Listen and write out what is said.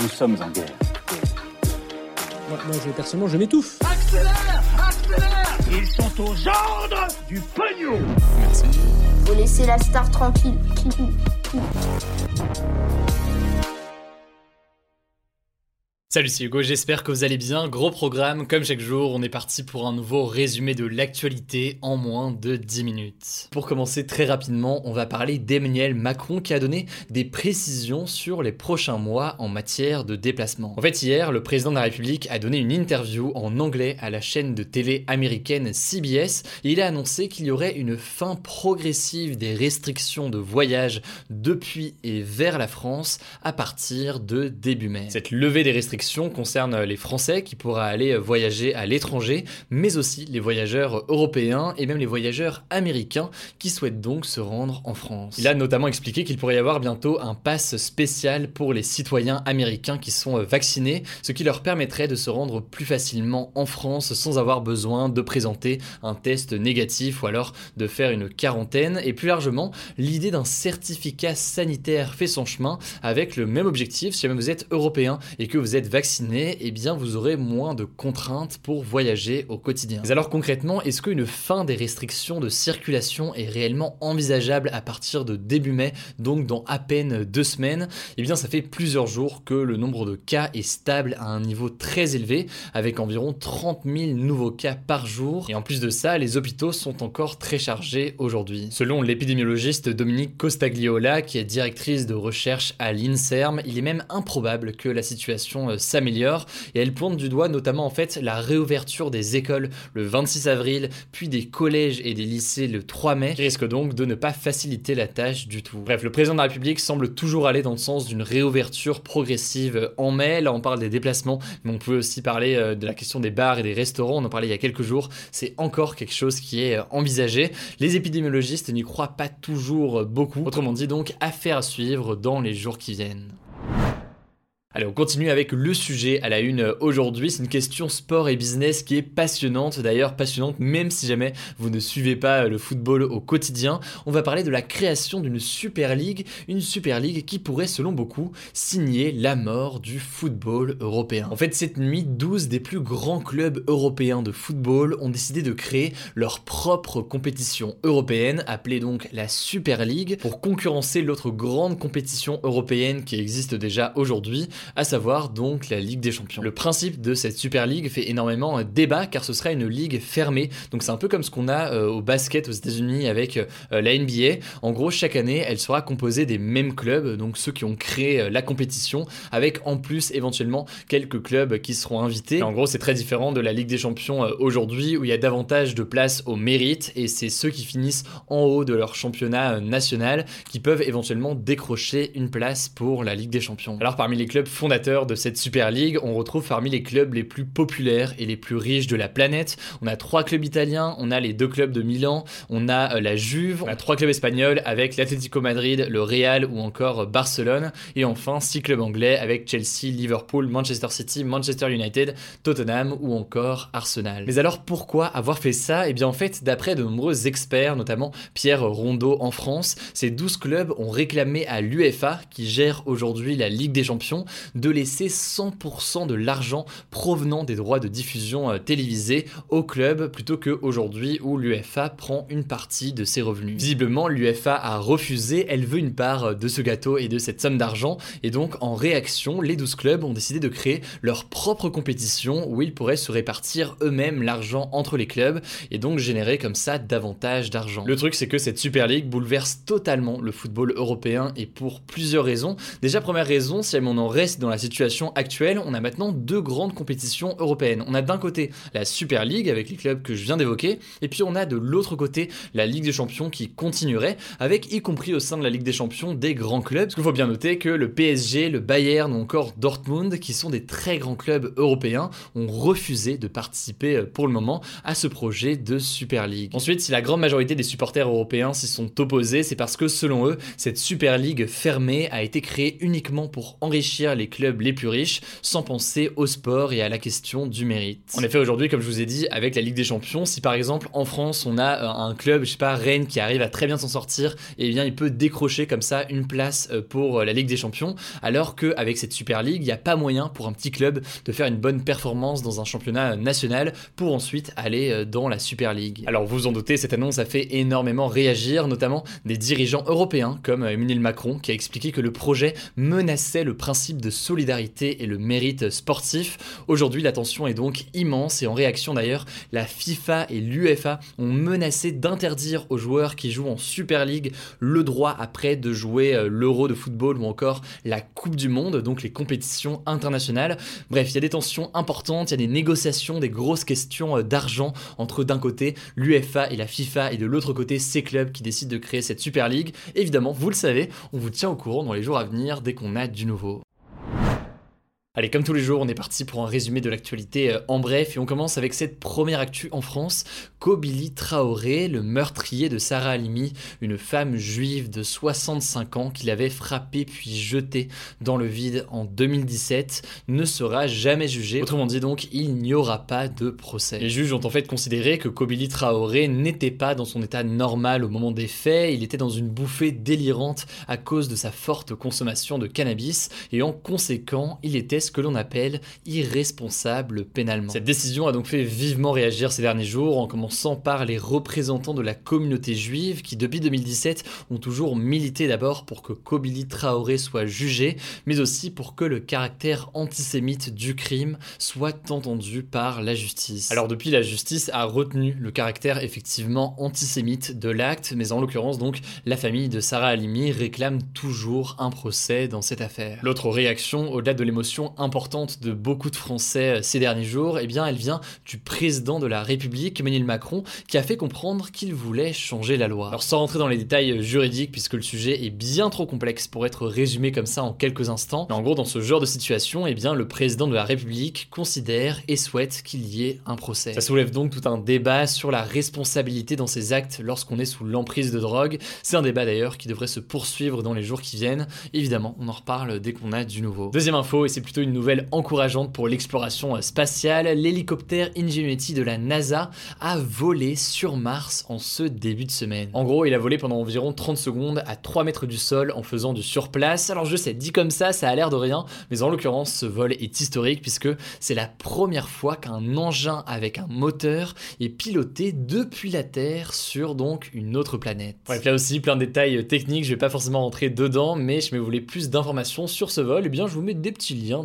Nous sommes en guerre. Moi, moi, je, personnellement, je m'étouffe. Accélère Accélère Ils sont aux ordres du pognon Faut laisser la star tranquille. Salut, c'est Hugo, j'espère que vous allez bien. Gros programme, comme chaque jour, on est parti pour un nouveau résumé de l'actualité en moins de 10 minutes. Pour commencer très rapidement, on va parler d'Emmanuel Macron qui a donné des précisions sur les prochains mois en matière de déplacement. En fait, hier, le président de la République a donné une interview en anglais à la chaîne de télé américaine CBS et il a annoncé qu'il y aurait une fin progressive des restrictions de voyage depuis et vers la France à partir de début mai. Cette levée des restrictions concerne les Français qui pourra aller voyager à l'étranger, mais aussi les voyageurs européens et même les voyageurs américains qui souhaitent donc se rendre en France. Il a notamment expliqué qu'il pourrait y avoir bientôt un pass spécial pour les citoyens américains qui sont vaccinés, ce qui leur permettrait de se rendre plus facilement en France sans avoir besoin de présenter un test négatif ou alors de faire une quarantaine. Et plus largement, l'idée d'un certificat sanitaire fait son chemin avec le même objectif si jamais vous êtes européen et que vous êtes vacciné, eh bien vous aurez moins de contraintes pour voyager au quotidien. Mais alors concrètement, est-ce qu'une fin des restrictions de circulation est réellement envisageable à partir de début mai, donc dans à peine deux semaines? Eh bien ça fait plusieurs jours que le nombre de cas est stable à un niveau très élevé, avec environ 30 000 nouveaux cas par jour. Et en plus de ça, les hôpitaux sont encore très chargés aujourd'hui. Selon l'épidémiologiste Dominique Costagliola, qui est directrice de recherche à l'INSERM, il est même improbable que la situation s'améliore et elle pointe du doigt notamment en fait la réouverture des écoles le 26 avril, puis des collèges et des lycées le 3 mai, risque donc de ne pas faciliter la tâche du tout. Bref, le président de la République semble toujours aller dans le sens d'une réouverture progressive en mai. Là, on parle des déplacements, mais on peut aussi parler euh, de la question des bars et des restaurants. On en parlait il y a quelques jours. C'est encore quelque chose qui est euh, envisagé. Les épidémiologistes n'y croient pas toujours beaucoup. Autrement dit, donc, affaire à suivre dans les jours qui viennent. Allez, on continue avec le sujet à la une aujourd'hui. C'est une question sport et business qui est passionnante, d'ailleurs passionnante même si jamais vous ne suivez pas le football au quotidien. On va parler de la création d'une Super League, une Super League qui pourrait, selon beaucoup, signer la mort du football européen. En fait, cette nuit, 12 des plus grands clubs européens de football ont décidé de créer leur propre compétition européenne, appelée donc la Super League, pour concurrencer l'autre grande compétition européenne qui existe déjà aujourd'hui à savoir donc la Ligue des Champions. Le principe de cette Super League fait énormément débat car ce sera une ligue fermée. Donc c'est un peu comme ce qu'on a euh, au basket aux États-Unis avec euh, la NBA. En gros, chaque année, elle sera composée des mêmes clubs, donc ceux qui ont créé euh, la compétition, avec en plus éventuellement quelques clubs qui seront invités. en gros, c'est très différent de la Ligue des Champions aujourd'hui où il y a davantage de place au mérite et c'est ceux qui finissent en haut de leur championnat national qui peuvent éventuellement décrocher une place pour la Ligue des Champions. Alors parmi les clubs fondateur de cette Super League, on retrouve parmi les clubs les plus populaires et les plus riches de la planète. On a trois clubs italiens, on a les deux clubs de Milan, on a euh, la Juve, on a trois clubs espagnols avec l'Atlético Madrid, le Real ou encore Barcelone, et enfin six clubs anglais avec Chelsea, Liverpool, Manchester City, Manchester United, Tottenham ou encore Arsenal. Mais alors pourquoi avoir fait ça? Eh bien en fait, d'après de nombreux experts, notamment Pierre Rondeau en France, ces 12 clubs ont réclamé à l'UEFA, qui gère aujourd'hui la Ligue des Champions, de laisser 100% de l'argent provenant des droits de diffusion euh, télévisés au club plutôt qu'aujourd'hui où l'UFA prend une partie de ses revenus. Visiblement, l'UFA a refusé, elle veut une part euh, de ce gâteau et de cette somme d'argent et donc en réaction, les 12 clubs ont décidé de créer leur propre compétition où ils pourraient se répartir eux-mêmes l'argent entre les clubs et donc générer comme ça davantage d'argent. Le truc c'est que cette Super League bouleverse totalement le football européen et pour plusieurs raisons. Déjà première raison, si on en reste dans la situation actuelle, on a maintenant deux grandes compétitions européennes. On a d'un côté la Super League avec les clubs que je viens d'évoquer, et puis on a de l'autre côté la Ligue des Champions qui continuerait, avec y compris au sein de la Ligue des Champions des grands clubs. Parce qu'il faut bien noter que le PSG, le Bayern ou encore Dortmund, qui sont des très grands clubs européens, ont refusé de participer euh, pour le moment à ce projet de Super League. Ensuite, si la grande majorité des supporters européens s'y sont opposés, c'est parce que selon eux, cette Super League fermée a été créée uniquement pour enrichir les clubs les plus riches, sans penser au sport et à la question du mérite. En effet, aujourd'hui, comme je vous ai dit, avec la Ligue des Champions, si par exemple en France on a euh, un club, je sais pas, Rennes qui arrive à très bien s'en sortir, et eh bien il peut décrocher comme ça une place euh, pour la Ligue des Champions, alors qu'avec cette Super League, il n'y a pas moyen pour un petit club de faire une bonne performance dans un championnat national pour ensuite aller dans la Super League. Alors vous vous en doutez, cette annonce a fait énormément réagir, notamment des dirigeants européens comme Emmanuel Macron qui a expliqué que le projet menaçait le principe de solidarité et le mérite sportif. Aujourd'hui, la tension est donc immense et en réaction d'ailleurs, la FIFA et l'UEFA ont menacé d'interdire aux joueurs qui jouent en Super League le droit après de jouer euh, l'Euro de football ou encore la Coupe du Monde, donc les compétitions internationales. Bref, il y a des tensions importantes, il y a des négociations, des grosses questions euh, d'argent entre d'un côté l'UEFA et la FIFA et de l'autre côté ces clubs qui décident de créer cette Super League. Évidemment, vous le savez, on vous tient au courant dans les jours à venir dès qu'on a du nouveau. Allez, comme tous les jours, on est parti pour un résumé de l'actualité euh, en bref et on commence avec cette première actu en France. Kobili Traoré, le meurtrier de Sarah Halimi, une femme juive de 65 ans qu'il avait frappée puis jetée dans le vide en 2017, ne sera jamais jugé. Autrement dit donc, il n'y aura pas de procès. Les juges ont en fait considéré que Kobili Traoré n'était pas dans son état normal au moment des faits, il était dans une bouffée délirante à cause de sa forte consommation de cannabis et en conséquent, il était ce que l'on appelle irresponsable pénalement. Cette décision a donc fait vivement réagir ces derniers jours, en commençant par les représentants de la communauté juive qui depuis 2017 ont toujours milité d'abord pour que Kobili Traoré soit jugé, mais aussi pour que le caractère antisémite du crime soit entendu par la justice. Alors depuis, la justice a retenu le caractère effectivement antisémite de l'acte, mais en l'occurrence donc, la famille de Sarah Halimi réclame toujours un procès dans cette affaire. L'autre réaction, au-delà de l'émotion importante de beaucoup de Français euh, ces derniers jours, eh bien, elle vient du président de la République, Emmanuel Macron, qui a fait comprendre qu'il voulait changer la loi. Alors, sans rentrer dans les détails euh, juridiques, puisque le sujet est bien trop complexe pour être résumé comme ça en quelques instants, mais en gros, dans ce genre de situation, eh bien, le président de la République considère et souhaite qu'il y ait un procès. Ça soulève donc tout un débat sur la responsabilité dans ces actes lorsqu'on est sous l'emprise de drogue. C'est un débat d'ailleurs qui devrait se poursuivre dans les jours qui viennent. Évidemment, on en reparle dès qu'on a du nouveau. Deuxième info, et c'est une nouvelle encourageante pour l'exploration spatiale. L'hélicoptère Ingenuity de la NASA a volé sur Mars en ce début de semaine. En gros, il a volé pendant environ 30 secondes à 3 mètres du sol en faisant du surplace. Alors je sais, dit comme ça, ça a l'air de rien, mais en l'occurrence, ce vol est historique puisque c'est la première fois qu'un engin avec un moteur est piloté depuis la Terre sur donc une autre planète. Bref, là aussi, plein de détails techniques, je vais pas forcément rentrer dedans, mais si vous voulez plus d'informations sur ce vol, eh bien je vous mets des petits liens